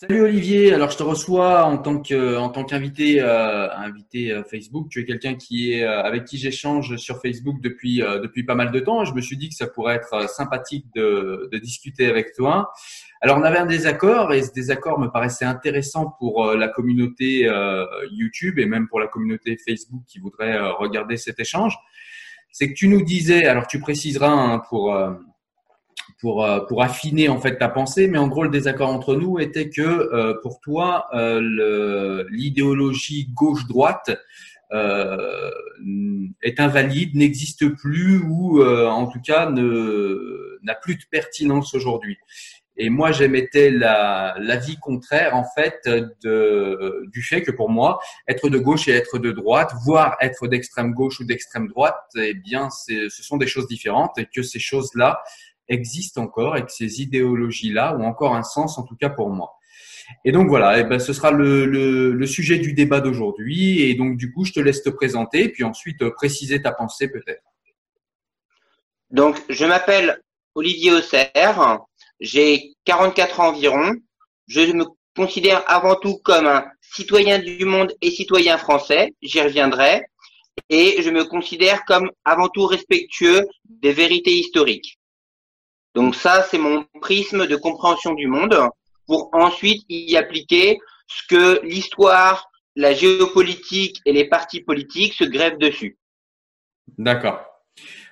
Salut Olivier, alors je te reçois en tant qu'invité euh, invité euh, Facebook. Tu es quelqu'un qui est euh, avec qui j'échange sur Facebook depuis euh, pas mal de temps. Je me suis dit que ça pourrait être sympathique de, discuter avec toi. Alors on avait un désaccord et ce désaccord me paraissait intéressant pour la communauté YouTube et même pour la communauté Facebook qui voudrait regarder cet échange. C'est que tu nous disais, alors tu préciseras hein, pour pour, euh, pour affiner en fait ta pensée, mais en gros le désaccord entre nous était que euh, pour toi euh, l'idéologie gauche-droite euh, est invalide, n'existe plus ou euh, en tout cas n'a plus de pertinence aujourd'hui. Et moi, j'émettais l'avis contraire, en fait, de, du fait que pour moi, être de gauche et être de droite, voire être d'extrême gauche ou d'extrême droite, eh bien, ce sont des choses différentes et que ces choses-là existent encore et que ces idéologies-là ont encore un sens, en tout cas pour moi. Et donc voilà, et eh ben, ce sera le, sujet du débat d'aujourd'hui. Et donc du coup, je te laisse te présenter, puis ensuite euh, préciser ta pensée peut-être. Donc, je m'appelle Olivier Auxerre, j'ai 44 ans environ. Je me considère avant tout comme un citoyen du monde et citoyen français, j'y reviendrai. Et je me considère comme avant tout respectueux des vérités historiques. Donc ça, c'est mon prisme de compréhension du monde pour ensuite y appliquer ce que l'histoire, la géopolitique et les partis politiques se grèvent dessus. D'accord.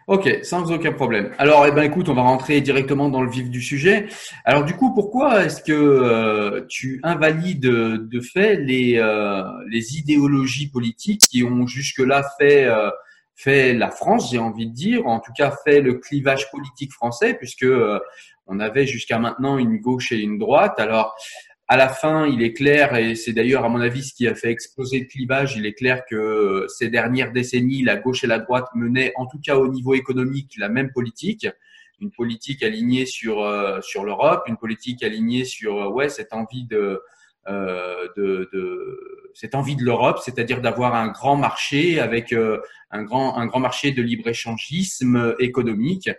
Ok, sans aucun problème. Alors, eh ben, écoute, on va rentrer directement dans le vif du sujet. Alors, du coup, pourquoi est-ce que euh, tu invalides de fait les, euh, les idéologies politiques qui ont jusque-là fait euh, fait la France, j'ai envie de dire, en tout cas fait le clivage politique français, puisque euh, on avait jusqu'à maintenant une gauche et une droite. Alors, à la fin, il est clair, et c'est d'ailleurs à mon avis ce qui a fait exploser le clivage, il est clair que euh, ces dernières décennies, la gauche et la droite menaient, en tout cas au niveau économique, la même politique, une politique alignée sur euh, sur l'Europe, une politique alignée sur ouais cette envie de euh, de, de, cette envie de l'Europe, c'est-à-dire d'avoir un grand marché avec euh, un grand un grand marché de libre échangisme économique.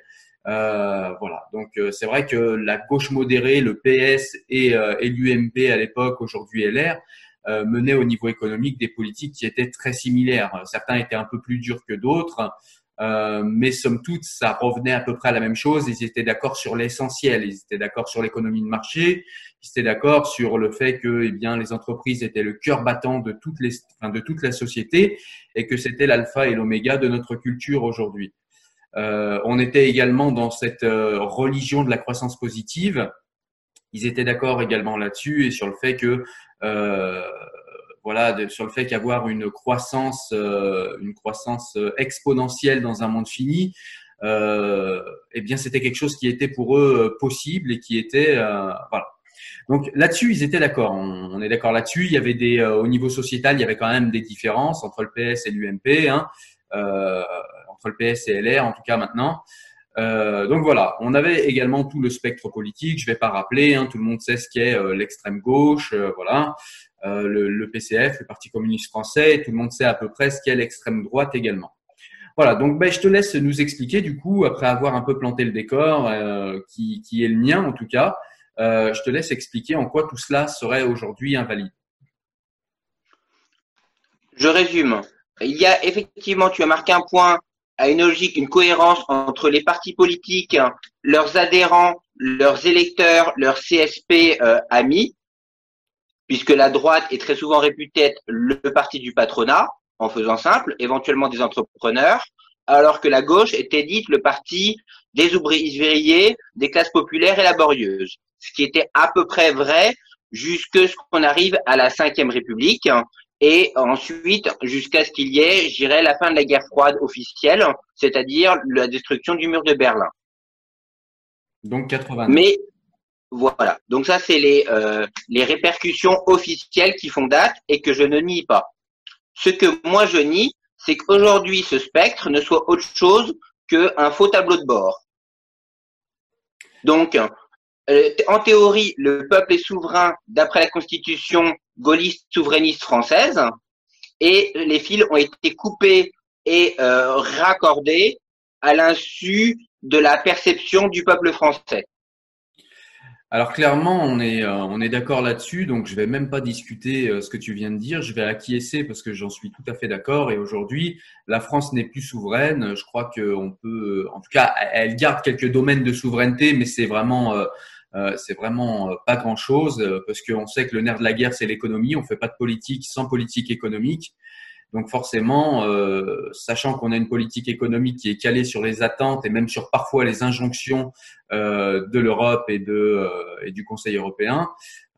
Euh, voilà. Donc c'est vrai que la gauche modérée, le PS et, et l'UMP à l'époque, aujourd'hui LR, menaient au niveau économique des politiques qui étaient très similaires. Certains étaient un peu plus durs que d'autres. Euh, mais somme toute, ça revenait à peu près à la même chose. Ils étaient d'accord sur l'essentiel. Ils étaient d'accord sur l'économie de marché. Ils étaient d'accord sur le fait que, eh bien, les entreprises étaient le cœur battant de toutes les, enfin, de toute la société et que c'était l'alpha et l'oméga de notre culture aujourd'hui. Euh, on était également dans cette euh, religion de la croissance positive. Ils étaient d'accord également là-dessus et sur le fait que voilà, sur le fait qu'avoir une croissance, euh, une croissance euh, exponentielle dans un monde fini, euh, eh bien, c'était quelque chose qui était pour eux possible et qui était, voilà. Donc là-dessus, ils étaient d'accord. On, est d'accord là-dessus. Il y avait des, au niveau sociétal, il y avait quand même des différences entre le PS et l'UMP, hein, entre le PS et LR en tout cas maintenant. Euh, donc voilà, on avait également tout le spectre politique. Je vais pas rappeler, hein, tout le monde sait ce qu'est euh, l'extrême gauche, euh, voilà, le, le, PCF, le Parti communiste français. Tout le monde sait à peu près ce qu'est l'extrême droite également. Voilà, donc ben, je te laisse nous expliquer du coup, après avoir un peu planté le décor, qui, qui, est le mien en tout cas, je te laisse expliquer en quoi tout cela serait aujourd'hui invalide. Je résume. Il y a effectivement, tu as marqué un point à une logique, une cohérence entre les partis politiques, leurs adhérents, leurs électeurs, leurs CSP euh, amis, puisque la droite est très souvent réputée le parti du patronat, en faisant simple, éventuellement des entrepreneurs, alors que la gauche était dite le parti des ouvriers, des classes populaires et laborieuses, ce qui était à peu près vrai jusque ce qu'on arrive à la Cinquième République et ensuite jusqu'à ce qu'il y ait, je la fin de la guerre froide officielle, c'est-à-dire la destruction du mur de Berlin. Donc 80. Mais voilà, donc ça c'est les, euh, les répercussions officielles qui font date et que je ne nie pas. Ce que moi je nie, c'est qu'aujourd'hui ce spectre ne soit autre chose qu'un faux tableau de bord. Donc, euh, en théorie, le peuple est souverain d'après la constitution gaulliste souverainiste française, et les fils ont été coupés et euh, raccordés à l'insu de la perception du peuple français. Alors clairement, on est euh, est d'accord là-dessus, donc je vais même pas discuter euh, ce que tu viens de dire. Je vais acquiescer parce que j'en suis tout à fait d'accord. Et aujourd'hui, la France n'est plus souveraine. Je crois qu'on peut, en tout cas, elle garde quelques domaines de souveraineté, mais c'est vraiment euh, c'est vraiment pas grand chose parce qu'on sait que le nerf de la guerre c'est l'économie. On fait pas de politique sans politique économique. Donc forcément, euh, sachant qu'on a une politique économique qui est calée sur les attentes et même sur parfois les injonctions euh, de l'Europe et, de, euh, et du Conseil européen,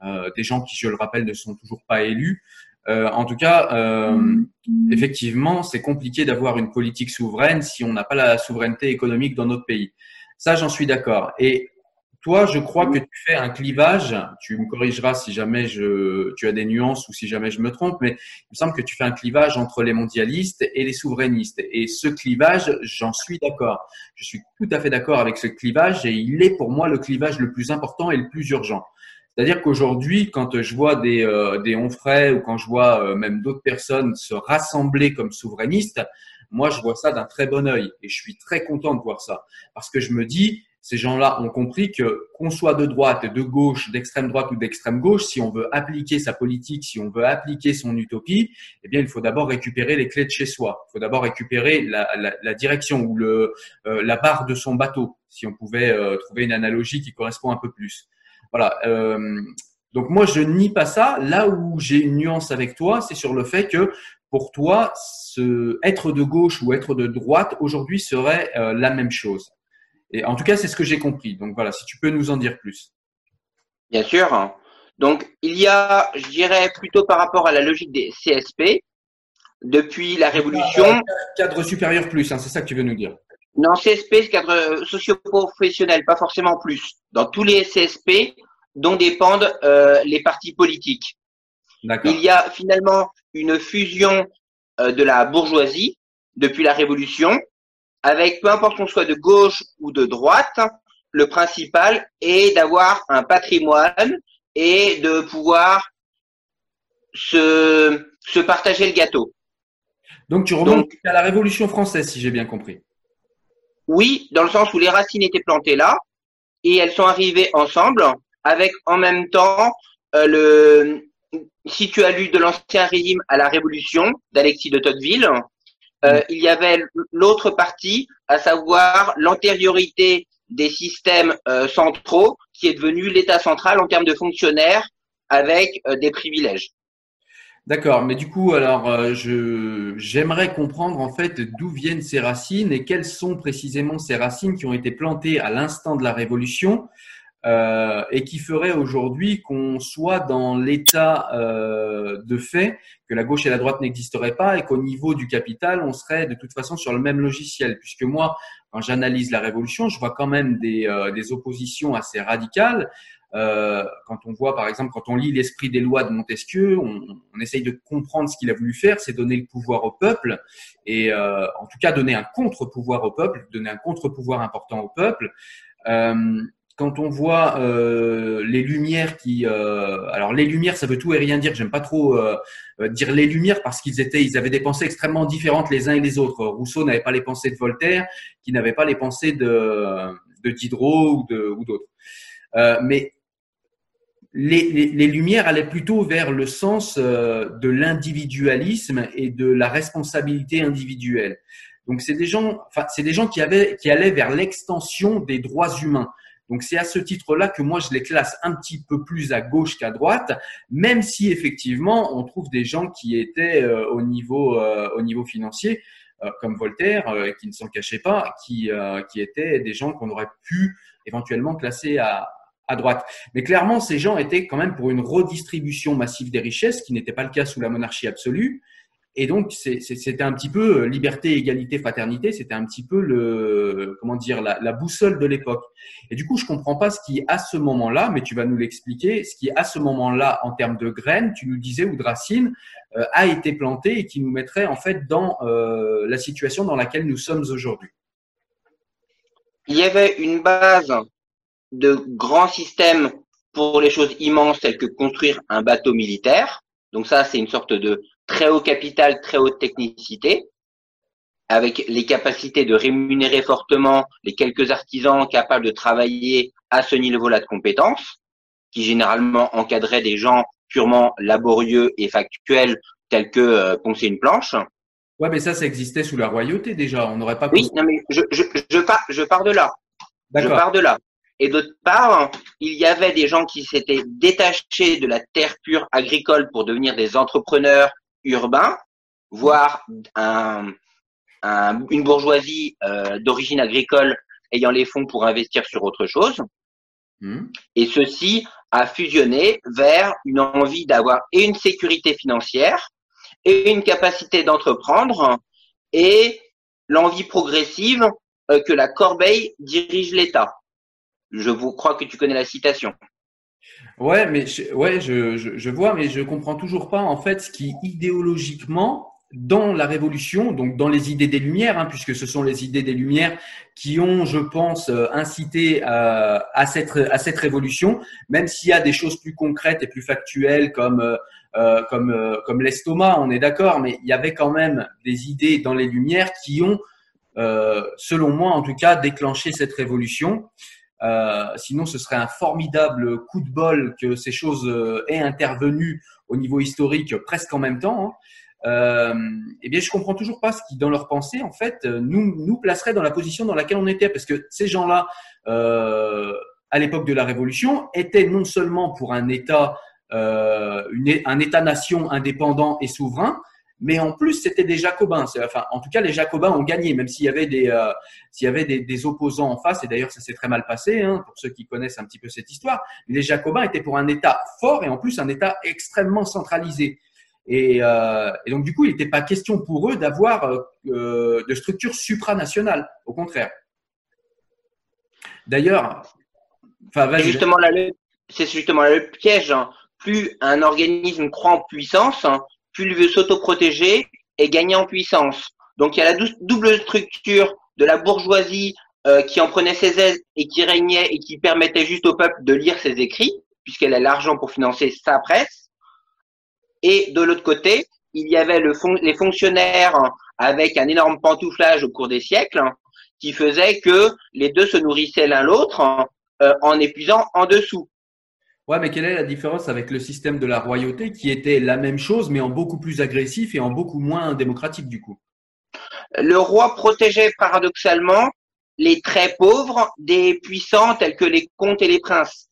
euh, des gens qui, je le rappelle, ne sont toujours pas élus. Euh, en tout cas, effectivement, c'est compliqué d'avoir une politique souveraine si on n'a pas la souveraineté économique dans notre pays. Ça, j'en suis d'accord. Et toi, je crois que tu fais un clivage. Tu me corrigeras si jamais je, tu as des nuances ou si jamais je me trompe, mais il me semble que tu fais un clivage entre les mondialistes et les souverainistes. Et ce clivage, j'en suis d'accord. Je suis tout à fait d'accord avec ce clivage et il est pour moi le clivage le plus important et le plus urgent. C'est-à-dire qu'aujourd'hui, quand je vois des, euh, des ou quand je vois euh, même d'autres personnes se rassembler comme souverainistes, moi, je vois ça d'un très bon œil et je suis très content de voir ça parce que je me dis, ces gens-là ont compris que qu'on soit de droite, de gauche, d'extrême droite ou d'extrême gauche, si on veut appliquer sa politique, si on veut appliquer son utopie, eh bien, il faut d'abord récupérer les clés de chez soi. Il faut d'abord récupérer la, la, la, direction ou le, euh, la barre de son bateau, si on pouvait euh, trouver une analogie qui correspond un peu plus. Voilà. Euh, donc moi, je nie pas ça. Là où j'ai une nuance avec toi, c'est sur le fait que pour toi, ce, être de gauche ou être de droite aujourd'hui serait la même chose. Et en tout cas, c'est ce que j'ai compris. Donc voilà, si tu peux nous en dire plus. Bien sûr. Donc il y a, je dirais plutôt par rapport à la logique des CSP, depuis la Révolution. Cadre supérieur plus, hein, c'est ça que tu veux nous dire. Non, CSP, cadre socio-professionnel, pas forcément plus. Dans tous les CSP dont dépendent euh, les partis politiques. Il y a finalement une fusion euh, de la bourgeoisie depuis la Révolution avec peu importe qu'on soit de gauche ou de droite, le principal est d'avoir un patrimoine et de pouvoir se, se partager le gâteau. Donc tu remontes à la Révolution française, si j'ai bien compris. Oui, dans le sens où les racines étaient plantées là et elles sont arrivées ensemble avec en même temps euh, le si tu as lu de l'ancien régime à la Révolution d'Alexis de Tocqueville, euh, mm. il y avait l'autre partie, à savoir l'antériorité des systèmes euh, centraux, qui est devenu l'État central en termes de fonctionnaires avec euh, des privilèges. D'accord, mais du coup, alors, je j'aimerais comprendre en fait d'où viennent ces racines et quelles sont précisément ces racines qui ont été plantées à l'instant de la Révolution euh, et qui ferait aujourd'hui qu'on soit dans l'état euh, de fait que la gauche et la droite n'existeraient pas et qu'au niveau du capital, on serait de toute façon sur le même logiciel. Puisque moi, quand j'analyse la révolution, je vois quand même des, euh, des oppositions assez radicales. Euh, quand on voit, par exemple, quand on lit l'esprit des lois de Montesquieu, on, on essaye de comprendre ce qu'il a voulu faire, c'est donner le pouvoir au peuple et euh, en tout cas donner un contre-pouvoir au peuple, donner un contre-pouvoir important au peuple. Euh, quand on voit euh, les lumières qui, euh, alors les lumières, ça veut tout et rien dire. J'aime pas trop euh, dire les lumières parce qu'ils étaient, ils avaient des pensées extrêmement différentes les uns et les autres. Rousseau n'avait pas les pensées de Voltaire, qui n'avait pas les pensées de, de Diderot ou d'autres. mais les, les, les, lumières allaient plutôt vers le sens de l'individualisme et de la responsabilité individuelle. Donc c'est des gens, enfin c'est des gens qui avaient, qui allaient vers l'extension des droits humains. Donc c'est à ce titre-là que moi je les classe un petit peu plus à gauche qu'à droite, même si effectivement on trouve des gens qui étaient euh, au niveau euh, au niveau financier, euh, comme Voltaire, qui ne s'en cachait pas, qui qui étaient des gens qu'on aurait pu éventuellement classer à à droite. Mais clairement, ces gens étaient quand même pour une redistribution massive des richesses, qui n'était pas le cas sous la monarchie absolue. Et donc, c'était un petit peu euh, liberté, égalité, fraternité. C'était un petit peu le, comment dire, la, la boussole de l'époque. Et du coup, je comprends pas ce qui, à ce moment-là, mais tu vas nous l'expliquer, ce qui, à ce moment-là, en termes de graines, tu nous disais, ou de racines, euh, a été planté et qui nous mettrait en fait dans euh, la situation dans laquelle nous sommes aujourd'hui. Il y avait une base de grands systèmes pour les choses immenses telles que construire un bateau militaire. Donc ça, c'est une sorte de très haut capital, très haute technicité, avec les capacités de rémunérer fortement les quelques artisans capables de travailler à ce niveau-là de compétences, qui généralement encadraient des gens purement laborieux et factuels tels que euh, poncer une planche. Ouais, mais ça, ça existait sous la royauté déjà. On n'aurait pas. Oui, non, mais je, je, je, pars, je pars de là. Je pars de là. Et d'autre part, il y avait des gens qui s'étaient détachés de la terre pure agricole pour devenir des entrepreneurs urbain, voire un, une bourgeoisie euh, d'origine agricole ayant les fonds pour investir sur autre chose. Hmm. Et ceci a fusionné vers une envie d'avoir et une sécurité financière et une capacité d'entreprendre et l'envie progressive euh, que la corbeille dirige l'État. Je vous crois que tu connais la citation. Ouais, mais je, ouais, je, je, vois, mais je comprends toujours pas en fait ce qui idéologiquement dans la révolution, donc dans les idées des Lumières, hein, puisque ce sont les idées des Lumières qui ont, je pense, euh, incité à, euh, à, cette, à cette révolution, même s'il y a des choses plus concrètes et plus factuelles comme, euh comme, comme l'estomac, on est d'accord, mais il y avait quand même des idées dans les Lumières qui ont, selon moi en tout cas, déclenché cette révolution. Euh, sinon, ce serait un formidable coup de bol que ces choses euh, aient intervenu au niveau historique presque en même temps. Hein. Euh, eh bien, je comprends toujours pas ce qui, dans leur pensée, en fait, nous nous placerait dans la position dans laquelle on était, parce que ces gens-là, euh, à l'époque de la Révolution, étaient non seulement pour un État, euh, une, un État-nation indépendant et souverain, mais en plus c'était des Jacobins. Enfin, en tout cas, les Jacobins ont gagné, même s'il y avait des euh, opposants en face. Et d'ailleurs, ça s'est très mal passé hein, pour ceux qui connaissent un petit peu cette histoire. Les Jacobins étaient pour un État fort et en plus un État extrêmement centralisé. Et, euh, donc du coup, il n'était pas question pour eux d'avoir euh, de structures supranationales. Au contraire. D'ailleurs, c'est justement le, piège. Hein. Plus un organisme croît en puissance, hein, plus il veut s'autoprotéger et gagner en puissance. Donc il y a la double structure de la bourgeoisie euh, qui en prenait ses aises et qui régnait et qui permettait juste au peuple de lire ses écrits, puisqu'elle a l'argent pour financer sa presse. Et de l'autre côté, il y avait le les fonctionnaires avec un énorme pantouflage au cours des siècles qui faisait que les deux se nourrissaient l'un l'autre euh, en épuisant en dessous. Ouais, mais quelle est la différence avec le système de la royauté qui était la même chose, mais en beaucoup plus agressif et en beaucoup moins démocratique du coup? Le roi protégeait paradoxalement les très pauvres des puissants tels que les comtes et les princes.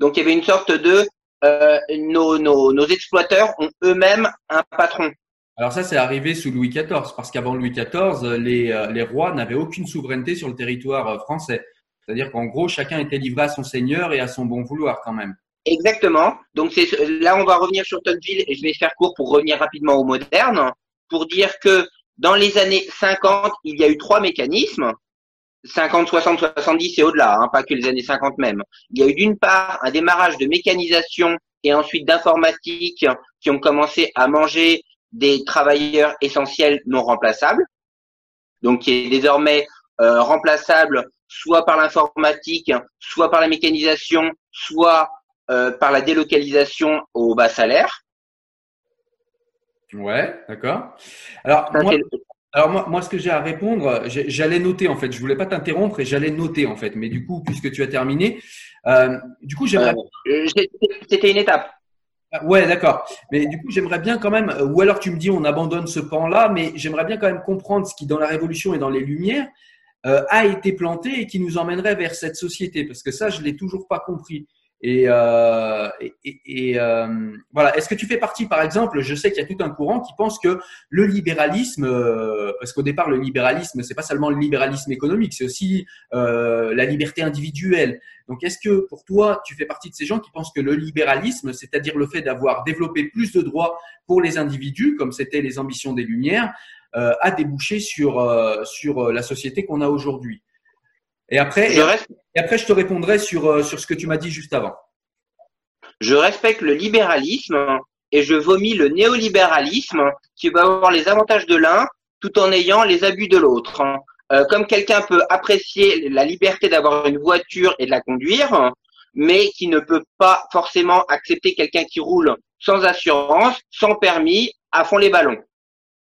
Donc il y avait une sorte de euh, nos, nos, nos exploiteurs ont eux-mêmes un patron. Alors ça, c'est arrivé sous Louis XIV, parce qu'avant Louis XIV, les, euh, les rois n'avaient aucune souveraineté sur le territoire euh, français. C'est-à-dire qu'en gros, chacun était livré à son seigneur et à son bon vouloir quand même. Exactement. Donc c'est là on va revenir sur Tocqueville et je vais faire court pour revenir rapidement au moderne pour dire que dans les années 50, il y a eu trois mécanismes. 50, 60, 70 et au-delà, hein, pas que les années 50 même. Il y a eu d'une part un démarrage de mécanisation et ensuite d'informatique qui ont commencé à manger des travailleurs essentiels non remplaçables, donc qui est désormais euh, remplaçable soit par l'informatique, soit par la mécanisation, soit par la délocalisation au bas salaire. Ouais, d'accord. Alors, moi, alors moi, ce que j'ai à répondre, j'allais noter en fait. Je voulais pas t'interrompre et j'allais noter en fait. Mais du coup, puisque tu as terminé, euh, du coup, j'aimerais. Euh, c'était une étape. Ah, ouais, d'accord. Mais du coup, j'aimerais bien quand même, ou alors tu me dis on abandonne ce pan-là, mais j'aimerais bien quand même comprendre ce qui, dans la Révolution et dans les Lumières, a été planté et qui nous emmènerait vers cette société, parce que ça, je l'ai toujours pas compris. Et, euh, euh, voilà. Est-ce que tu fais partie, par exemple, je sais qu'il y a tout un courant qui pense que le libéralisme, euh, parce qu'au départ le libéralisme, c'est pas seulement le libéralisme économique, c'est aussi euh, la liberté individuelle. Donc, est-ce que pour toi, tu fais partie de ces gens qui pensent que le libéralisme, c'est-à-dire le fait d'avoir développé plus de droits pour les individus, comme c'était les ambitions des Lumières, a débouché sur sur la société qu'on a aujourd'hui? Et après, je et après, je te répondrai sur, euh, sur ce que tu m'as dit juste avant. Je respecte le libéralisme et je vomis le néolibéralisme qui va avoir les avantages de l'un tout en ayant les abus de l'autre. Euh, comme quelqu'un peut apprécier la liberté d'avoir une voiture et de la conduire, mais qui ne peut pas forcément accepter quelqu'un qui roule sans assurance, sans permis, à fond les ballons.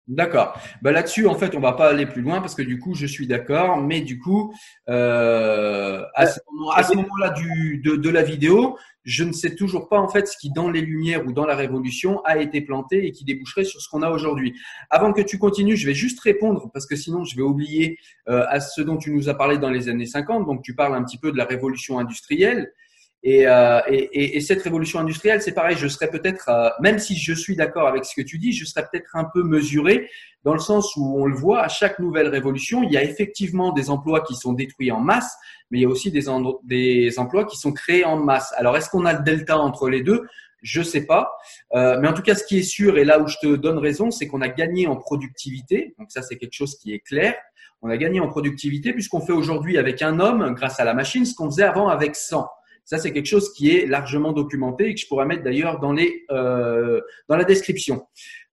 D'accord. Bah là-dessus, en fait, on va pas aller plus loin parce que du coup, je suis d'accord. Mais du coup, euh, à ce moment-là de, de, la vidéo, je ne sais toujours pas en fait ce qui, dans les Lumières ou dans la Révolution, a été planté et qui déboucherait sur ce qu'on a aujourd'hui. Avant que tu continues, je vais juste répondre parce que sinon, je vais oublier euh, à ce dont tu nous as parlé dans les années 50. Donc, tu parles un petit peu de la Révolution industrielle. Euh, et, et, et, cette révolution industrielle, c'est pareil, je serais peut-être, euh, même si je suis d'accord avec ce que tu dis, je serais peut-être un peu mesuré dans le sens où on le voit, à chaque nouvelle révolution, il y a effectivement des emplois qui sont détruits en masse, mais il y a aussi des, des emplois qui sont créés en masse. Alors, est-ce qu'on a le delta entre les deux? Je sais pas, euh, mais en tout cas, ce qui est sûr et là où je te donne raison, c'est qu'on a gagné en productivité. Donc ça, c'est quelque chose qui est clair. On a gagné en productivité puisqu'on fait aujourd'hui avec un homme, grâce à la machine, ce qu'on faisait avant avec 100. Ça, c'est quelque chose qui est largement documenté et que je pourrais mettre d'ailleurs dans, euh, dans la description.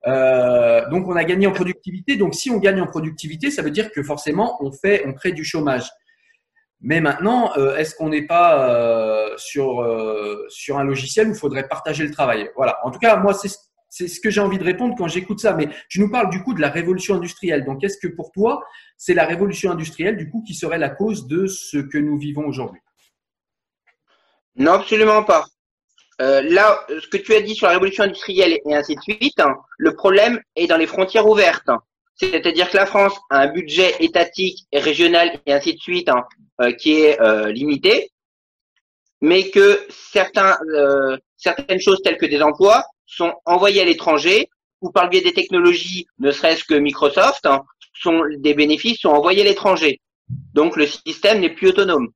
Euh, donc, on a gagné en productivité. Donc, si on gagne en productivité, ça veut dire que forcément, on fait, on crée du chômage. Mais maintenant, euh, est-ce qu'on n'est pas euh, sur sur un logiciel où il faudrait partager le travail? Voilà. En tout cas, moi, c'est c'est ce que j'ai envie de répondre quand j'écoute ça. Mais tu nous parles du coup de la révolution industrielle. Donc, est-ce que pour toi, c'est la révolution industrielle du coup qui serait la cause de ce que nous vivons aujourd'hui? Non, absolument pas. Euh, là, ce que tu as dit sur la révolution industrielle et ainsi de suite, hein, le problème est dans les frontières ouvertes. C'est-à-dire que la France a un budget étatique et régional et ainsi de suite hein, euh, qui est euh, limité, mais que certaines choses telles que des emplois sont envoyés à l'étranger ou par le biais des technologies, ne serait-ce que Microsoft, hein, sont des bénéfices sont envoyés à l'étranger. Donc le système n'est plus autonome.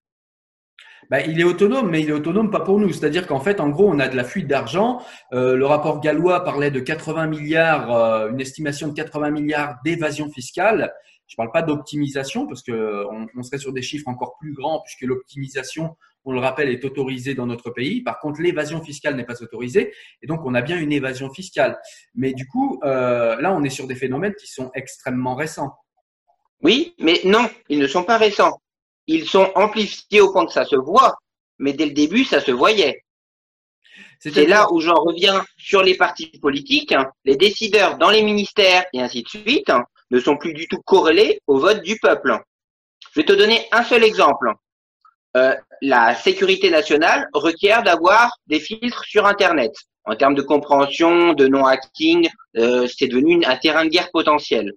Bah, il est autonome, mais il est autonome pas pour nous. C'est-à-dire qu'en fait, en gros, on a de la fuite d'argent. Euh, le rapport gallois parlait de 80 milliards, euh, une estimation de 80 milliards d'évasion fiscale. Je parle pas d'optimisation parce que on, serait sur des chiffres encore plus grands puisque l'optimisation, on le rappelle, est autorisée dans notre pays. Par contre, l'évasion fiscale n'est pas autorisée et donc on a bien une évasion fiscale. Mais du coup, euh, là, on est sur des phénomènes qui sont extrêmement récents. Oui, mais non, ils ne sont pas récents ils sont amplifiés au point que ça se voit, mais dès le début, ça se voyait. C'est là où j'en reviens sur les partis politiques. Les décideurs dans les ministères et ainsi de suite ne sont plus du tout corrélés au vote du peuple. Je vais te donner un seul exemple. Euh, la sécurité nationale requiert d'avoir des filtres sur Internet. En termes de compréhension, de non-hacking, euh, c'est devenu un terrain de guerre potentiel.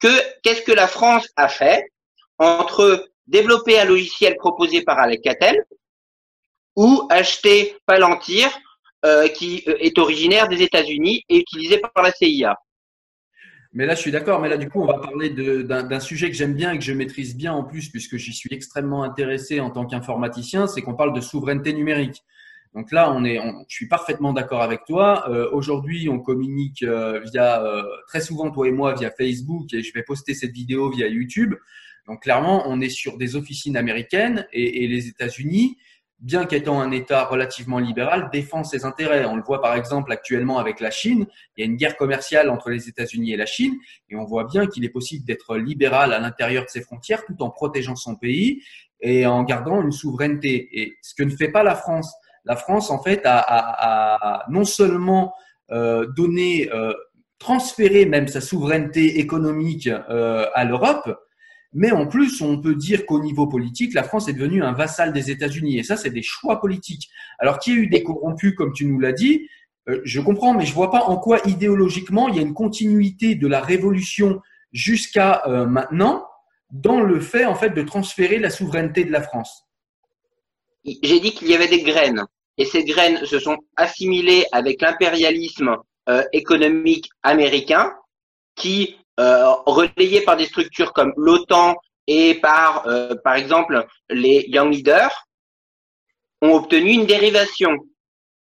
Que qu'est-ce que la France a fait entre développer un logiciel proposé par Alcatel ou acheter Palantir euh, qui euh, est originaire des États-Unis et utilisé par la CIA. Mais là, je suis d'accord. Mais là, du coup, on va parler d'un sujet que j'aime bien et que je maîtrise bien en plus, puisque j'y suis extrêmement intéressé en tant qu'informaticien, c'est qu'on parle de souveraineté numérique. Donc là, on est, je suis parfaitement d'accord avec toi. Euh, Aujourd'hui, on communique via très souvent toi et moi via Facebook et je vais poster cette vidéo via YouTube. Donc clairement, on est sur des officines américaines et, les États-Unis, bien qu'étant un État relativement libéral, défend ses intérêts. On le voit par exemple actuellement avec la Chine. Il y a une guerre commerciale entre les États-Unis et la Chine et on voit bien qu'il est possible d'être libéral à l'intérieur de ses frontières tout en protégeant son pays et en gardant une souveraineté. Et ce que ne fait pas la France. La France, en fait, a non seulement euh, donné, euh, transféré même sa souveraineté économique euh, à l'Europe, mais en plus, on peut dire qu'au niveau politique, la France est devenue un vassal des États-Unis. Et ça, c'est des choix politiques. Alors qu'il y a eu des corrompus, comme tu nous l'as dit, euh, je comprends, mais je vois pas en quoi idéologiquement il y a une continuité de la révolution jusqu'à euh, maintenant dans le fait en fait de transférer la souveraineté de la France. J'ai dit qu'il y avait des graines. et ces graines se sont assimilées avec l'impérialisme euh, économique américain, qui, euh, relayé par des structures comme l'OTAN et par, euh, par exemple, les Young Leaders, ont obtenu une dérivation.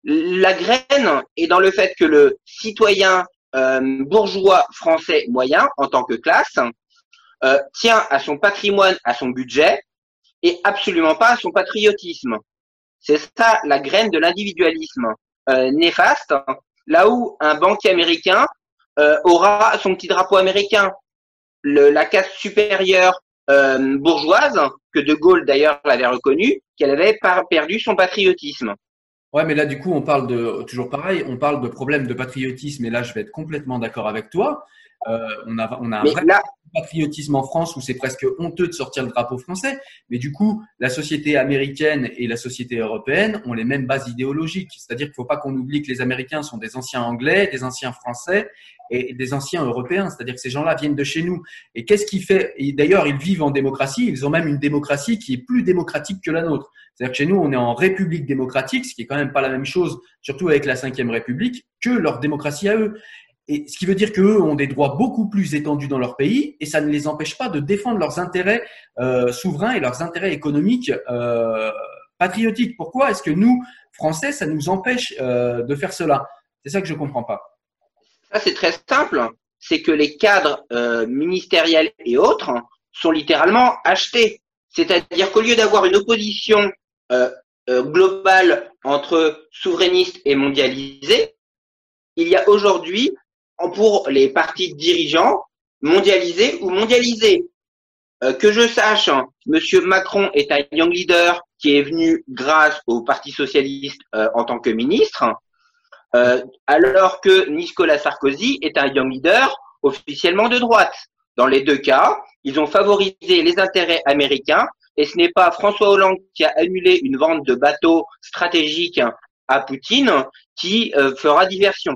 La graine est dans le fait que le citoyen euh, bourgeois français moyen, en tant que classe, tient à son patrimoine, à son budget, et absolument pas à son patriotisme. C'est ça la graine de l'individualisme euh, néfaste, là où un banquier américain aura son petit drapeau américain. Le, la caste supérieure euh, bourgeoise, que De Gaulle d'ailleurs l'avait reconnu, qu'elle avait perdu son patriotisme. Ouais, mais là, du coup, on parle de, toujours pareil, on parle de problème de patriotisme, et là, je vais être complètement d'accord avec toi. Euh, on a, on a un vrai patriotisme en France où c'est presque honteux de sortir le drapeau français. Mais du coup, la société américaine et la société européenne ont les mêmes bases idéologiques. C'est-à-dire qu'il ne faut pas qu'on oublie que les Américains sont des anciens Anglais, des anciens Français et des anciens Européens. C'est-à-dire que ces gens-là viennent de chez nous. Et qu'est-ce qui fait D'ailleurs, ils vivent en démocratie. Ils ont même une démocratie qui est plus démocratique que la nôtre. C'est-à-dire que chez nous, on est en République démocratique, ce qui est quand même pas la même chose, surtout avec la Cinquième République, que leur démocratie à eux. Et ce qui veut dire qu'eux ont des droits beaucoup plus étendus dans leur pays et ça ne les empêche pas de défendre leurs intérêts euh, souverains et leurs intérêts économiques euh, patriotiques. Pourquoi est-ce que nous, Français, ça nous empêche euh, de faire cela? C'est ça que je ne comprends pas. Ça, c'est très simple. C'est que les cadres ministériels et autres sont littéralement achetés. C'est-à-dire qu'au lieu d'avoir une opposition globale entre souverainistes et mondialisés, il y a aujourd'hui pour les partis dirigeants mondialisés ou mondialisés. Euh, que je sache, hein, Monsieur Macron est un young leader qui est venu grâce au Parti socialiste euh, en tant que ministre, euh, alors que Nicolas Sarkozy est un young leader officiellement de droite. Dans les deux cas, ils ont favorisé les intérêts américains et ce n'est pas François Hollande qui a annulé une vente de bateaux stratégiques à Poutine qui fera diversion.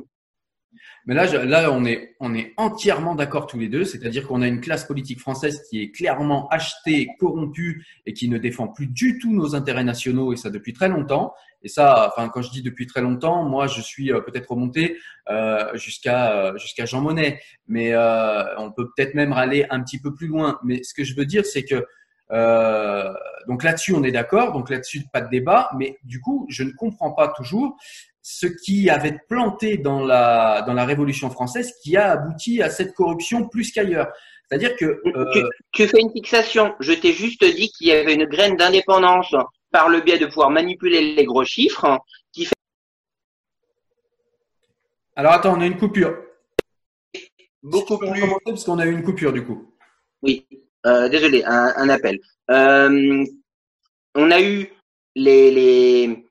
Mais là, là on, est, on est entièrement d'accord tous les deux, c'est-à-dire qu'on a une classe politique française qui est clairement achetée, corrompue et qui ne défend plus du tout nos intérêts nationaux, et ça depuis très longtemps. Et ça, enfin, quand je dis depuis très longtemps, moi, je suis euh, peut-être remonté euh, jusqu'à euh, jusqu'à Jean Monnet, mais euh, on peut peut-être même aller un petit peu plus loin. Mais ce que je veux dire, c'est que euh, donc là-dessus, on est d'accord. Donc là-dessus, pas de débat. Mais du coup, je ne comprends pas toujours ce qui avait planté dans la, dans la Révolution française qui a abouti à cette corruption plus qu'ailleurs. C'est-à-dire que… Euh... Tu, fais une fixation. Je t'ai juste dit qu'il y avait une graine d'indépendance par le biais de pouvoir manipuler les gros chiffres qui fait… Alors attends, on a une coupure. Beaucoup plus… Parce qu'on a eu une coupure du coup. Oui, euh, désolé, un, un appel. Euh, on a eu les, les,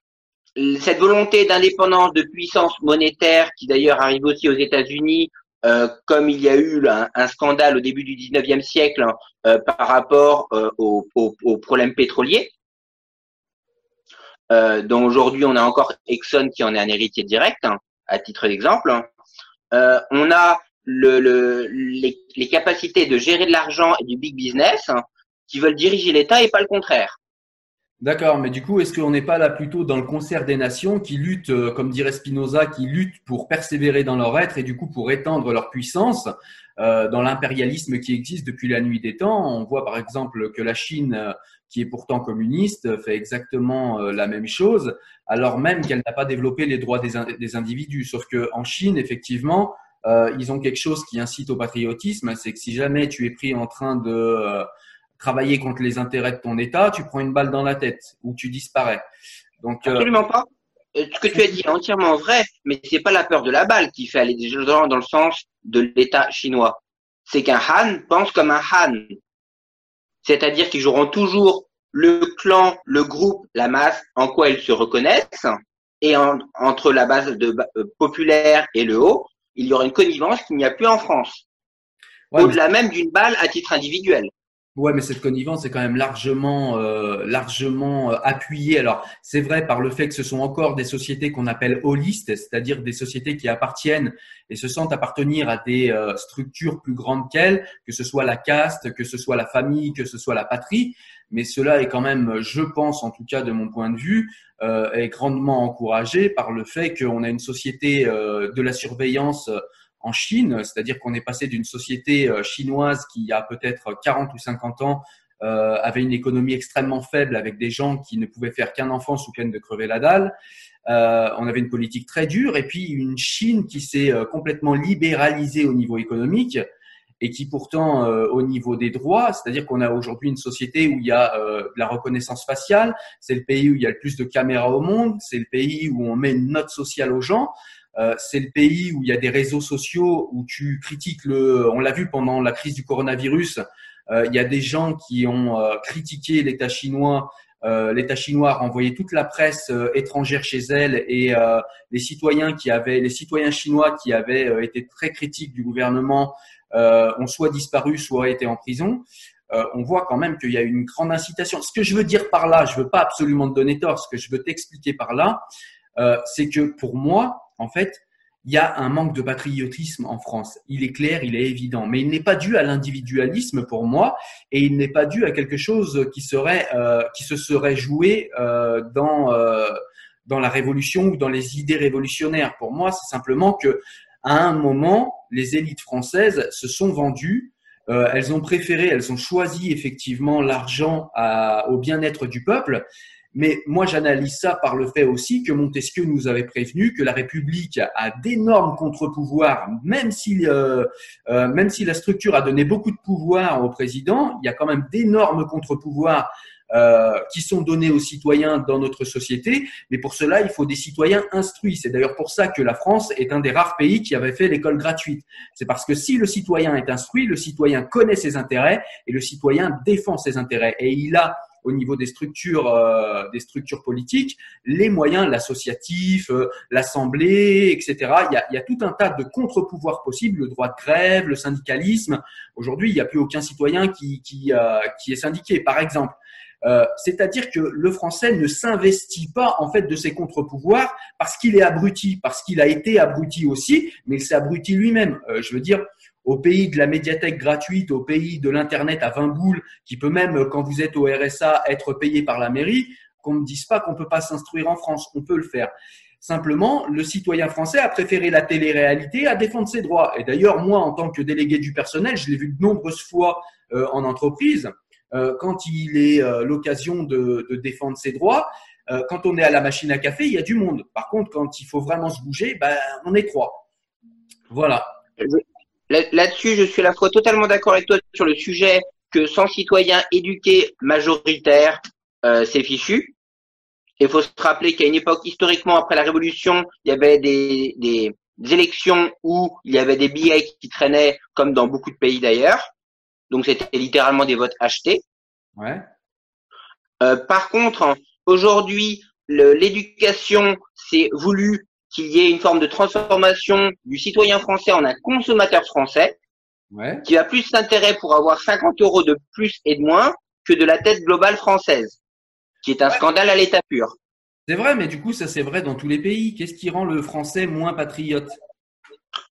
cette volonté d'indépendance, de puissance monétaire, qui d'ailleurs arrive aussi aux États-Unis, euh, comme il y a eu un, scandale au début du 19e siècle hein, euh, par rapport euh, aux, problèmes pétroliers, dont aujourd'hui on a encore Exxon qui en est un héritier direct, hein, à titre d'exemple. Hein. on a le, le, les, les, capacités de gérer de l'argent et du big business qui veulent diriger l'État et pas le contraire. D'accord, mais du coup, est-ce qu'on n'est pas là plutôt dans le concert des nations qui luttent, euh, comme dirait Spinoza, qui luttent pour persévérer dans leur être et du coup pour étendre leur puissance euh, dans l'impérialisme qui existe depuis la nuit des temps? On voit par exemple que la Chine, euh, qui est pourtant communiste, fait exactement la même chose, alors même qu'elle n'a pas développé les droits des, des individus. Sauf que en Chine, effectivement, ils ont quelque chose qui incite au patriotisme, c'est que si jamais tu es pris en train de travailler contre les intérêts de ton État, tu prends une balle dans la tête ou tu disparais. Donc, euh, Absolument pas. Euh, ce que tu as dit est entièrement vrai, mais c'est pas la peur de la balle qui fait aller des gens dans le sens de l'État chinois. C'est qu'un Han pense comme un Han. C'est-à-dire qu'ils joueront toujours le clan, le groupe, la masse, en quoi ils se reconnaissent, et entre la base de, euh, populaire et le haut, il y aura une connivence qu'il n'y a plus en France. Au-delà même d'une balle à titre individuel. Ouais, mais cette connivence est quand même largement, euh, largement euh, appuyée. Alors, c'est vrai par le fait que ce sont encore des sociétés qu'on appelle holistes, c'est-à-dire des sociétés qui appartiennent et se sentent appartenir à des euh, structures plus grandes qu'elles, que ce soit la caste, que ce soit la famille, que ce soit la patrie. mais cela est quand même, je pense, en tout cas de mon point de vue, euh, est grandement encouragé par le fait qu'on a une société euh, de la surveillance en Chine, c'est-à-dire qu'on est passé d'une société euh, chinoise qui a peut-être 40 ou 50 ans euh, avait une économie extrêmement faible avec des gens qui ne pouvaient faire qu'un enfant sous peine de crever la dalle. Euh, on avait une politique très dure et puis une Chine qui s'est complètement libéralisée au niveau économique et qui pourtant au niveau des droits, c'est-à-dire qu'on a aujourd'hui une société où il y a euh, la reconnaissance faciale, c'est le pays où il y a le plus de caméras au monde, c'est le pays où on met une note sociale aux gens, euh, c'est le pays où il y a des réseaux sociaux où tu critiques le, on l'a vu pendant la crise du coronavirus, euh, il y a des gens qui ont critiqué l'État chinois euh, l'État chinois a renvoyé toute la presse euh, étrangère chez elle et euh, les citoyens qui avaient, les citoyens chinois qui avaient été très critiques du gouvernement ont soit disparu, soit été en prison. on voit quand même qu'il y a une grande incitation. Ce que je veux dire par là, je veux pas absolument te donner tort. Ce que je veux t'expliquer par là, c'est que pour moi, en fait, il y a un manque de patriotisme en France. Il est clair, il est évident, mais il n'est pas dû à l'individualisme pour moi, et il n'est pas dû à quelque chose qui serait, euh, qui se serait joué euh, dans euh, dans la révolution ou dans les idées révolutionnaires. Pour moi, c'est simplement que à un moment, les élites françaises se sont vendues. Elles ont préféré, elles ont choisi effectivement l'argent au bien-être du peuple mais moi, j'analyse ça par le fait aussi que Montesquieu nous avait prévenu que la République a d'énormes contre-pouvoirs, même si, euh, euh, même si la structure a donné beaucoup de pouvoir au président, il y a quand même d'énormes contre-pouvoirs euh, qui sont donnés aux citoyens dans notre société. Mais pour cela, il faut des citoyens instruits. C'est d'ailleurs pour ça que la France est un des rares pays qui avait fait l'école gratuite. C'est parce que si le citoyen est instruit, le citoyen connaît ses intérêts et le citoyen défend ses intérêts. Et il a au niveau des structures, euh, des structures politiques, les moyens, l'associatif, euh, l'assemblée, etc. Il y, a, il y a tout un tas de contre-pouvoirs possibles, le droit de grève, le syndicalisme. Aujourd'hui, il n'y a plus aucun citoyen qui, qui, euh, qui est syndiqué, par exemple. Euh, c'est-à-dire que le français ne s'investit pas en fait de ses contre-pouvoirs parce qu'il est abruti, parce qu'il a été abruti aussi, mais il s'est abruti lui-même. Euh, je veux dire, au pays de la médiathèque gratuite, au pays de l'Internet à 20 boules, qui peut même, quand vous êtes au RSA, être payé par la mairie, qu'on ne dise pas qu'on ne peut pas s'instruire en France. On peut le faire. Simplement, le citoyen français a préféré la télé-réalité à défendre ses droits. Et d'ailleurs, moi, en tant que délégué du personnel, je l'ai vu de nombreuses fois euh, en entreprise, euh, quand il est euh, l'occasion de, de, défendre ses droits, quand on est à la machine à café, il y a du monde. Par contre, quand il faut vraiment se bouger, ben, on est trois. Voilà. Là-dessus, je suis à la fois totalement d'accord avec toi sur le sujet que sans citoyens éduqués majoritaires, euh, c'est fichu. Il faut se rappeler qu'à une époque, historiquement, après la Révolution, il y avait des, des, élections où il y avait des billets qui traînaient, comme dans beaucoup de pays d'ailleurs. Donc, c'était littéralement des votes achetés. Ouais. Euh, par contre, aujourd'hui, l'éducation s'est voulu qu'il y ait une forme de transformation du citoyen français en un consommateur français, qui a plus d'intérêt pour avoir 50 euros de plus et de moins que de la tête globale française, qui est un scandale à l'état pur. C'est vrai, mais du coup, ça c'est vrai dans tous les pays. Qu'est-ce qui rend le français moins patriote?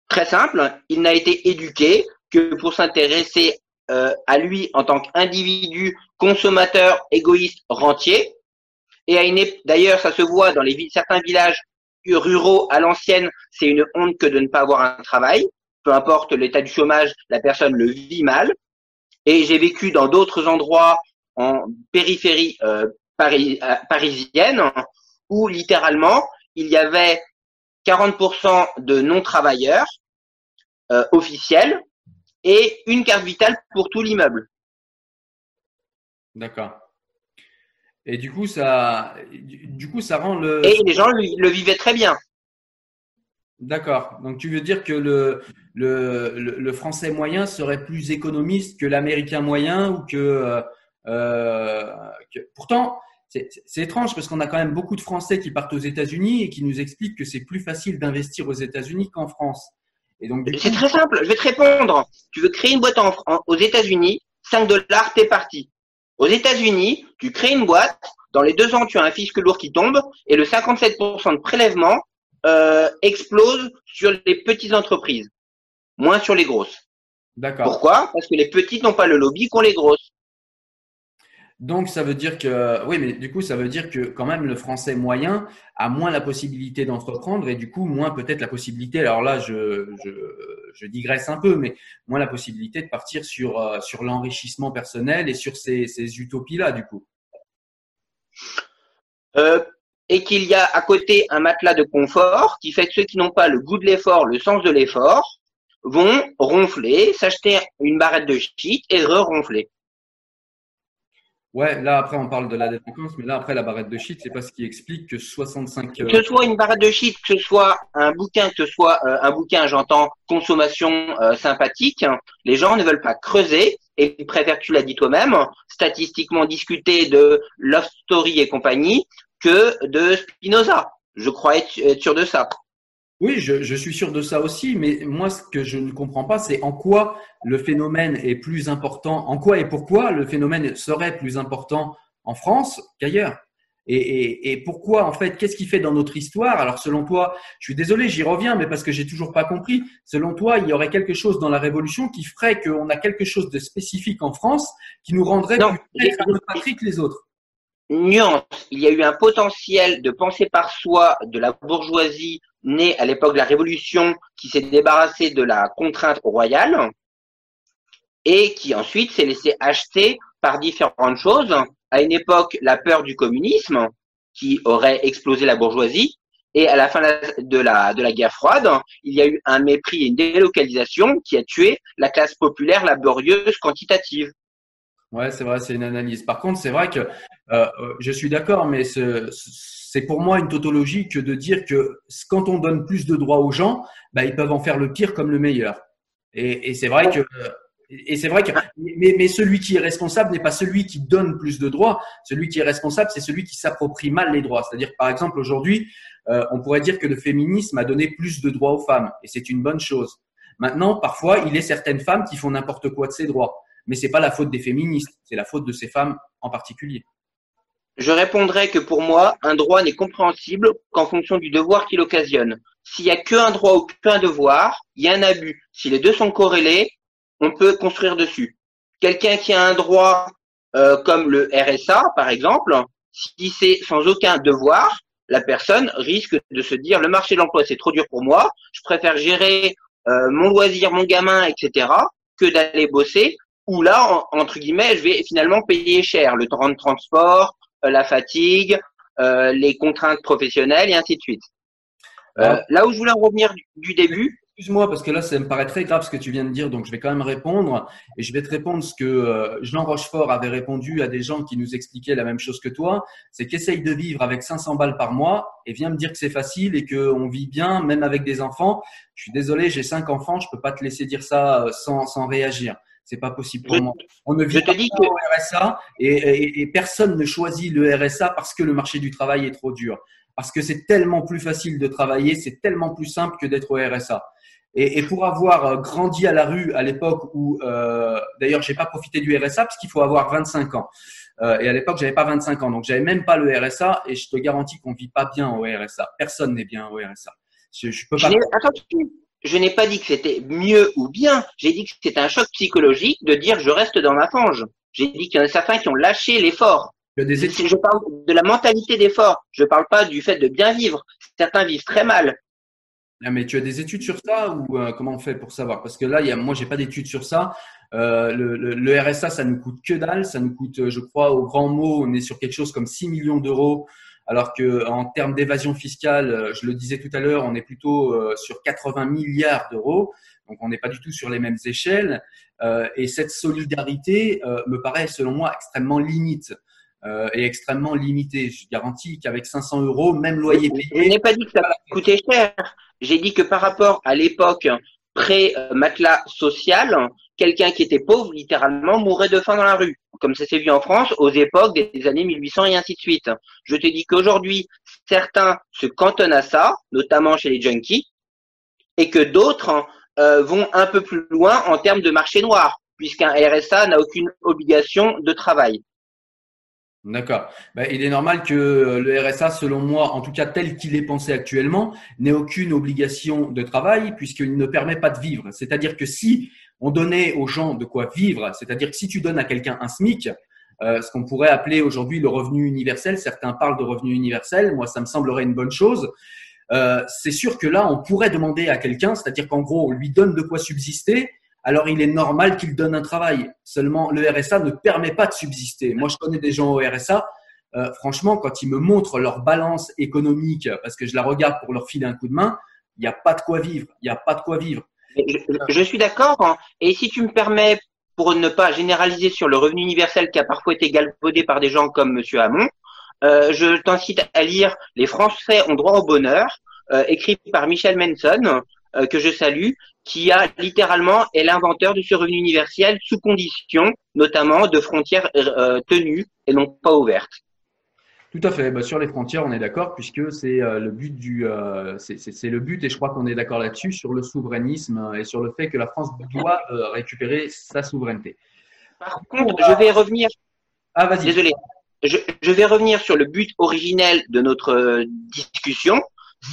Très simple, il n'a été éduqué que pour s'intéresser euh, à lui en tant qu'individu consommateur égoïste rentier. Et à une d'ailleurs, ça se voit dans les certains villages ruraux à l'ancienne, c'est une honte que de ne pas avoir un travail. Peu importe l'état du chômage, la personne le vit mal. Et j'ai vécu dans d'autres endroits en périphérie euh, euh parisienne où littéralement il y avait 40% de non-travailleurs euh, officiels et une carte vitale pour tout l'immeuble. D'accord. Et du coup, ça, du coup, ça rend le. Et les gens le, vivaient très bien. D'accord. Donc, tu veux dire que le, le, le, français moyen serait plus économiste que l'américain moyen ou que. Euh, euh que... Pourtant, c'est étrange parce qu'on a quand même beaucoup de Français qui partent aux États-Unis et qui nous expliquent que c'est plus facile d'investir aux États-Unis qu'en France. Et donc, c'est très simple. Je vais te répondre. Tu veux créer une boîte en, aux États-Unis, 5 dollars, t'es parti. Aux États-Unis, tu crées une boîte, dans les deux ans, tu as un fisc lourd qui tombe et le 57% de prélèvement euh, explose sur les petites entreprises, moins sur les grosses. D'accord. Pourquoi? Parce que les petites n'ont pas le lobby qu'ont les grosses. Donc, ça veut dire que, oui, mais du coup, ça veut dire que quand même le français moyen a moins la possibilité d'entreprendre et du coup, moins peut-être la possibilité, alors là, je, je, je, digresse un peu, mais moins la possibilité de partir sur, euh, sur l'enrichissement personnel et sur ces, ces utopies-là, du coup. Euh, et qu'il y a à côté un matelas de confort qui fait que ceux qui n'ont pas le goût de l'effort, le sens de l'effort, vont ronfler, s'acheter une barrette de shit et re-ronfler. Ouais, là après on parle de la délinquance, mais là après la barrette de shit, c'est pas ce qui explique que 65. Que ce soit une barrette de shit, que ce soit un bouquin, que ce soit euh, un bouquin, j'entends consommation euh, sympathique, les gens ne veulent pas creuser et ils préfèrent, tu l'as dit toi-même, statistiquement discuter de Love Story et compagnie que de Spinoza. Je crois être sûr de ça. Oui, je, je, suis sûr de ça aussi, mais moi, ce que je ne comprends pas, c'est en quoi le phénomène est plus important, en quoi et pourquoi le phénomène serait plus important en France qu'ailleurs. Et, et, et, pourquoi, en fait, qu'est-ce qui fait dans notre histoire? Alors, selon toi, je suis désolé, j'y reviens, mais parce que j'ai toujours pas compris. Selon toi, il y aurait quelque chose dans la Révolution qui ferait qu'on a quelque chose de spécifique en France qui nous rendrait Non, plus patrie que les autres? Nuance, il y a eu un potentiel de pensée par soi de la bourgeoisie née à l'époque de la Révolution, qui s'est débarrassé de la contrainte royale et qui ensuite s'est laissé acheter par différentes choses. À une époque, la peur du communisme, qui aurait explosé la bourgeoisie, et à la fin de la guerre froide, il y a eu un mépris et une délocalisation qui a tué la classe populaire laborieuse quantitative. Ouais, c'est vrai, c'est une analyse. Par contre, c'est vrai que euh, je suis d'accord, mais ce, c'est pour moi une tautologie que de dire que quand on donne plus de droits aux gens, bah, ils peuvent en faire le pire comme le meilleur. Et, et c'est vrai que et c'est vrai que mais, mais, celui qui est responsable n'est pas celui qui donne plus de droits. Celui qui est responsable, c'est celui qui s'approprie mal les droits. C'est-à-dire, par exemple, aujourd'hui, euh, on pourrait dire que le féminisme a donné plus de droits aux femmes, et c'est une bonne chose. Maintenant, parfois, il est certaines femmes qui font n'importe quoi de ces droits, mais c'est pas la faute des féministes, c'est la faute de ces femmes en particulier. Je répondrai que pour moi, un droit n'est compréhensible qu'en fonction du devoir qu'il occasionne. S'il y a qu'un droit ou qu'un devoir, il y a un abus. Si les deux sont corrélés, on peut construire dessus. Quelqu'un qui a un droit euh, comme le RSA, par exemple, si c'est sans aucun devoir, la personne risque de se dire le marché de l'emploi c'est trop dur pour moi, je préfère gérer euh, mon loisir, mon gamin, etc., que d'aller bosser. Ou là, entre guillemets, je vais finalement payer cher le temps de transport, euh, la fatigue, euh, les contraintes professionnelles et ainsi de suite. Euh, là où je voulais en revenir du, du début, Excuse-moi, parce que là, ça me paraît très grave ce que tu viens de dire, donc je vais quand même répondre. Et je vais te répondre ce que euh, Jean Rochefort avait répondu à des gens qui nous expliquaient la même chose que toi. C'est qu'essaye de vivre avec 500 balles par mois et viens me dire que c'est facile et qu'on vit bien, même avec des enfants. Je suis désolé, j'ai cinq enfants, je peux pas te laisser dire ça sans, sans réagir. C'est pas possible pour Je- moi. On ne vit pas dis au RSA et, et- et personne ne choisit le RSA parce que le marché du travail est trop dur. Parce que c'est tellement plus facile de travailler, c'est tellement plus simple que d'être au RSA. Et, et pour avoir grandi à la rue à l'époque où, euh, d'ailleurs, j'ai pas profité du RSA parce qu'il faut avoir 25 ans. Euh, et à l'époque, j'avais pas 25 ans, donc j'avais même pas le RSA. Et je te garantis qu'on vit pas bien au RSA. Personne n'est bien au RSA. Je, je peux pas. attention, je n'ai pas dit que c'était mieux ou bien, j'ai dit que c'était un choc psychologique de dire je reste dans ma fange. J'ai dit qu'il y en a certains qui ont lâché l'effort. Je, parle de la mentalité d'effort. Je parle pas du fait de bien vivre. Certains vivent très mal. Ah, mais tu as des études sur ça ou euh, comment on fait pour savoir? Parce que là, il y a, moi, j'ai pas d'études sur ça. Euh, le, le, le RSA, ça nous coûte que dalle. Ça nous coûte, euh, je crois, au grand mot, on est sur quelque chose comme 6 millions d'euros. Alors que en termes d'évasion fiscale, euh, je le disais tout à l'heure, on est plutôt euh, sur 80 milliards d'euros. Donc, on n'est pas du tout sur les mêmes échelles. Euh, et cette solidarité me paraît, selon moi, extrêmement limite et extrêmement limitée. Je garantis qu'avec 500 euros, même loyer Je payé, n'ai pas dit que ça coûtait cher. J'ai dit que par rapport à l'époque pré-matelas social, quelqu'un qui était pauvre, littéralement, mourrait de faim dans la rue. Comme ça s'est vu en France aux époques des années 1800 et ainsi de suite. Je te dis qu'aujourd'hui, certains se cantonnent à ça, notamment chez les junkies, et que d'autres euh, vont un peu plus loin en termes de marché noir, puisqu'un RSA n'a aucune obligation de travail. D'accord. Ben, il est normal que le RSA, selon moi, en tout cas tel qu'il est pensé actuellement, n'ait aucune obligation de travail puisqu'il ne permet pas de vivre. C'est-à-dire que si on donnait aux gens de quoi vivre, c'est-à-dire que si tu donnes à quelqu'un un SMIC, euh, ce qu'on pourrait appeler aujourd'hui le revenu universel. Certains parlent de revenu universel. Moi, ça me semblerait une bonne chose. Euh, c'est sûr que là, on pourrait demander à quelqu'un, c'est-à-dire qu'en gros, on lui donne de quoi subsister. Alors, il est normal qu'il donne un travail. Seulement, le RSA ne permet pas de subsister. Moi, je connais des gens au RSA. Euh, franchement, quand ils me montrent leur balance économique, parce que je la regarde pour leur filer un coup de main, il n'y a pas de quoi vivre. Il n'y a pas de quoi vivre. Je, suis d'accord. Hein. Et si tu me permets, pour ne pas généraliser sur le revenu universel qui a parfois été galvaudé par des gens comme Monsieur Hamon, euh, je t'incite à lire Les Français ont droit au bonheur, euh, écrit par Michel Manson, euh, que je salue, qui a littéralement est l'inventeur de ce revenu universel sous condition, notamment de frontières tenues et non pas ouvertes. Tout à fait. Bah, sur les frontières, on est d'accord puisque c'est le but du, c'est le but et je crois qu'on est d'accord là-dessus sur le souverainisme et sur le fait que la France doit récupérer sa souveraineté. Par contre, je vais revenir. Ah, vas-y. Désolé je, vais revenir sur le but originel de notre euh, discussion,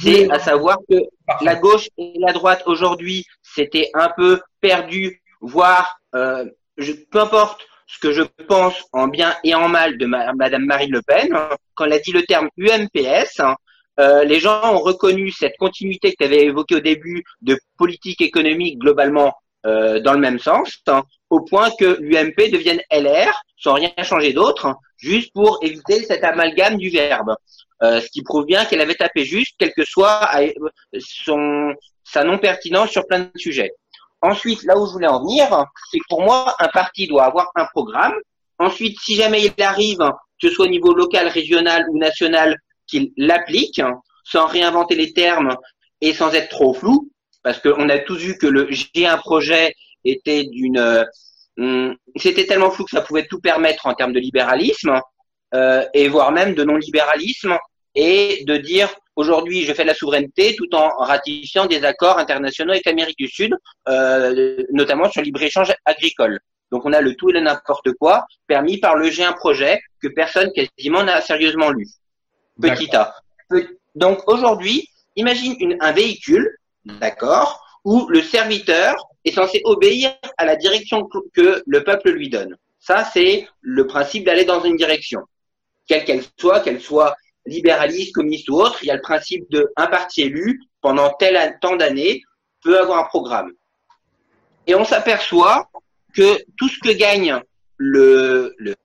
c'est à savoir que la gauche et la droite aujourd'hui, c'était un peu perdu, voire euh, je, peu importe ce que je pense en bien et en mal de Madame Marine Le Pen, quand elle a dit le terme UMPS, euh, les gens ont reconnu cette continuité que tu avais évoquée au début de politique économique globalement euh, dans le même sens, au point que l'UMP devienne LR sans rien changer d'autre, juste pour éviter cet amalgame du verbe. Euh, ce qui prouve bien qu'elle avait tapé juste, quel que soit euh, son, sa non-pertinence sur plein de sujets. Ensuite, là où je voulais en venir, c'est que pour moi, un parti doit avoir un programme. Ensuite, si jamais il arrive, que ce soit au niveau local, régional ou national, qu'il l'applique, sans réinventer les termes et sans être trop flou, parce qu'on a tous vu que le j'ai un projet était d'une euh, c'était tellement flou que ça pouvait tout permettre en termes de libéralisme euh, et voire même de non-libéralisme et de dire aujourd'hui je fais de la souveraineté tout en ratifiant des accords internationaux avec l'Amérique du Sud, euh, notamment sur libre-échange agricole. Donc on a le tout et le n'importe quoi permis par le G1 projet que personne quasiment n'a sérieusement lu. Petit A. Donc aujourd'hui, imagine une, un véhicule d'accord, où le serviteur est censé obéir à la direction que le peuple lui donne. Ça, c'est le principe d'aller dans une direction. Quelle qu'elle soit, qu'elle soit libéraliste, communiste ou autre, il y a le principe de un parti élu pendant tel temps d'années peut avoir un programme. Et on s'aperçoit que tout ce que gagne le, le,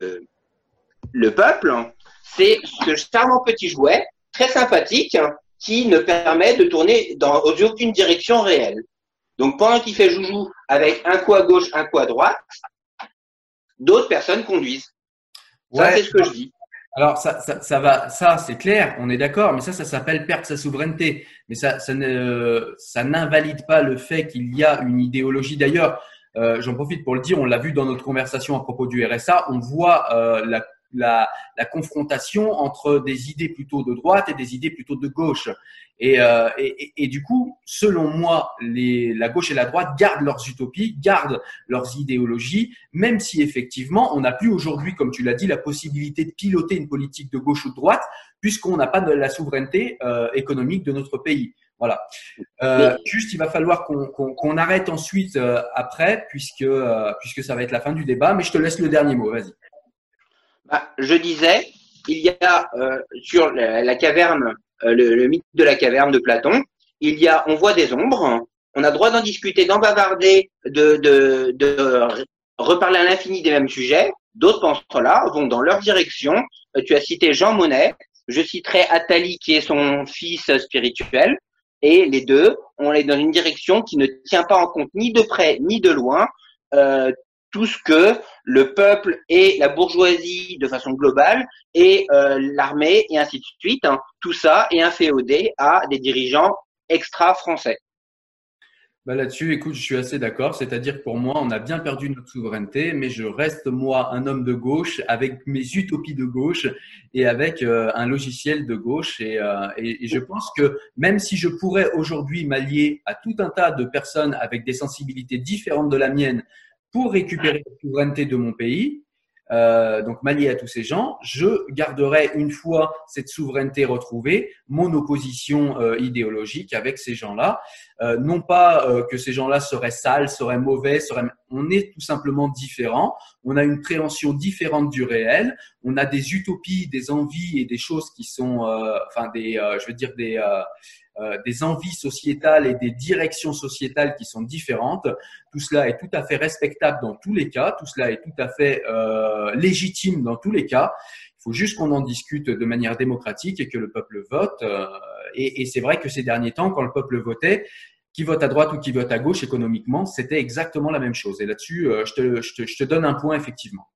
le peuple, c'est ce charmant petit jouet, très sympathique, qui ne permet de tourner dans aucune direction réelle. Donc pendant qu'il fait joujou avec un coup à gauche, un coup à droite, d'autres personnes conduisent. Ça, c'est ce que je dis. Alors ça, ça, va, ça c'est clair, on est d'accord, mais ça, ça s'appelle perdre sa souveraineté. Mais ça, ça n'invalide pas le fait qu'il y a une idéologie. D'ailleurs, euh, j'en profite pour le dire, on l'a vu dans notre conversation à propos du RSA, on voit euh, la la, la, confrontation entre des idées plutôt de droite et des idées plutôt de gauche. Et, euh, et, et, du coup, selon moi, les, la gauche et la droite gardent leurs utopies, gardent leurs idéologies, même si effectivement, on n'a plus aujourd'hui, comme tu l'as dit, la possibilité de piloter une politique de gauche ou de droite, puisqu'on n'a pas de la souveraineté euh, économique de notre pays. Voilà. Euh, juste, il va falloir qu'on arrête ensuite euh, après, puisque, euh, puisque ça va être la fin du débat. Mais je te laisse le dernier mot. Vas-y. Bah, je disais, il y a euh, sur la, caverne, euh, le, mythe de la caverne de Platon, il y a, on voit des ombres, on a droit d'en discuter, d'en bavarder, de, de, de reparler à l'infini des mêmes sujets. D'autres pensent là, vont dans leur direction. Euh, tu as cité Jean Monnet, je citerai Attali qui est son fils spirituel, et les deux, on est dans une direction qui ne tient pas en compte ni de près ni de loin tout ce que le peuple et la bourgeoisie de façon globale et euh, l'armée et ainsi de suite, hein, tout ça est inféodé à des dirigeants extra-français. Bah Là-dessus, écoute, je suis assez d'accord. C'est-à-dire pour moi, on a bien perdu notre souveraineté, mais je reste moi un homme de gauche avec mes utopies de gauche et avec euh, un logiciel de gauche. Euh, et, je pense que même si je pourrais aujourd'hui m'allier à tout un tas de personnes avec des sensibilités différentes de la mienne pour récupérer la souveraineté de mon pays, euh, donc m'allier à tous ces gens, je garderai une fois cette souveraineté retrouvée mon opposition euh, idéologique avec ces gens-là. Euh, non pas euh, que ces gens-là seraient sales, seraient mauvais, seraient... on est tout simplement différents. On a une préhension différente du réel. On a des utopies, des envies et des choses qui sont, euh, enfin des, je veux dire des euh, des envies sociétales et des directions sociétales qui sont différentes. Tout cela est tout à fait respectable dans tous les cas, tout cela est tout à fait euh, légitime dans tous les cas. Il faut juste qu'on en discute de manière démocratique et que le peuple vote. Euh, et, et c'est vrai que ces derniers temps, quand le peuple votait, qui vote à droite ou qui vote à gauche économiquement, c'était exactement la même chose. Et là-dessus, je te, je, te, je te donne un point effectivement.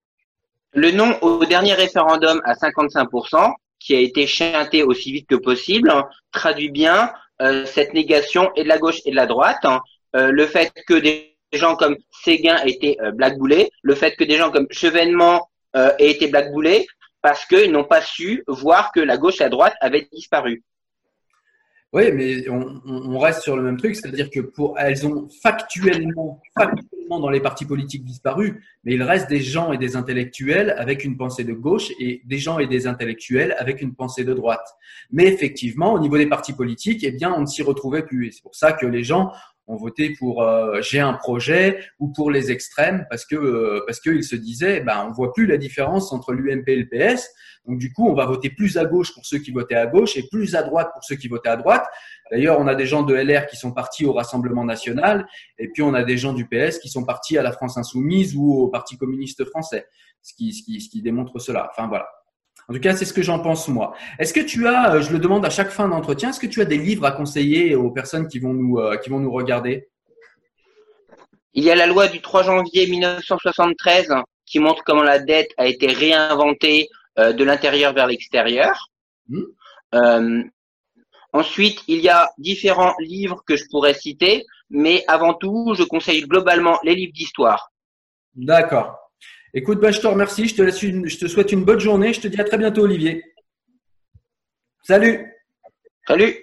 Le non au dernier référendum à 55%, qui a été chanté aussi vite que possible, hein, traduit bien euh, cette négation et de la gauche et de la droite. Hein. Euh, le fait que des gens comme Séguin aient été euh, blackboulés, le fait que des gens comme Chevènement euh, aient été blackboulés, parce qu'ils n'ont pas su voir que la gauche et la droite avaient disparu. Oui, mais on, reste sur le même truc, c'est-à-dire que pour elles ont factuellement, factuellement dans les partis politiques disparu, mais il reste des gens et des intellectuels avec une pensée de gauche et des gens et des intellectuels avec une pensée de droite. Mais effectivement, au niveau des partis politiques, eh bien, on ne s'y retrouvait plus. Et c'est pour ça que les gens ont voté pour euh, j'ai un projet ou pour les extrêmes parce que euh, parce qu'ils se disaient ben on voit plus la différence entre l'UMP et le PS donc du coup on va voter plus à gauche pour ceux qui votaient à gauche et plus à droite pour ceux qui votaient à droite. D'ailleurs on a des gens de LR qui sont partis au Rassemblement national et puis on a des gens du PS qui sont partis à la France insoumise ou au Parti communiste français. Ce qui ce qui ce qui démontre cela. Enfin voilà en tout cas, c'est ce que j'en pense moi. Est-ce que tu as, euh, je le demande à chaque fin d'entretien, est-ce que tu as des livres à conseiller aux personnes qui vont nous, euh, qui vont nous regarder? Il y a la loi du 3 janvier 1973 qui montre comment la dette a été réinventée euh, de l'intérieur vers l'extérieur. Mmh. Euh, ensuite, il y a différents livres que je pourrais citer, mais avant tout, je conseille globalement les livres d'histoire. D'accord. Écoute, bah, je te remercie. Je te, laisse je te souhaite une bonne journée. Je te dis à très bientôt, Olivier. Salut. Salut.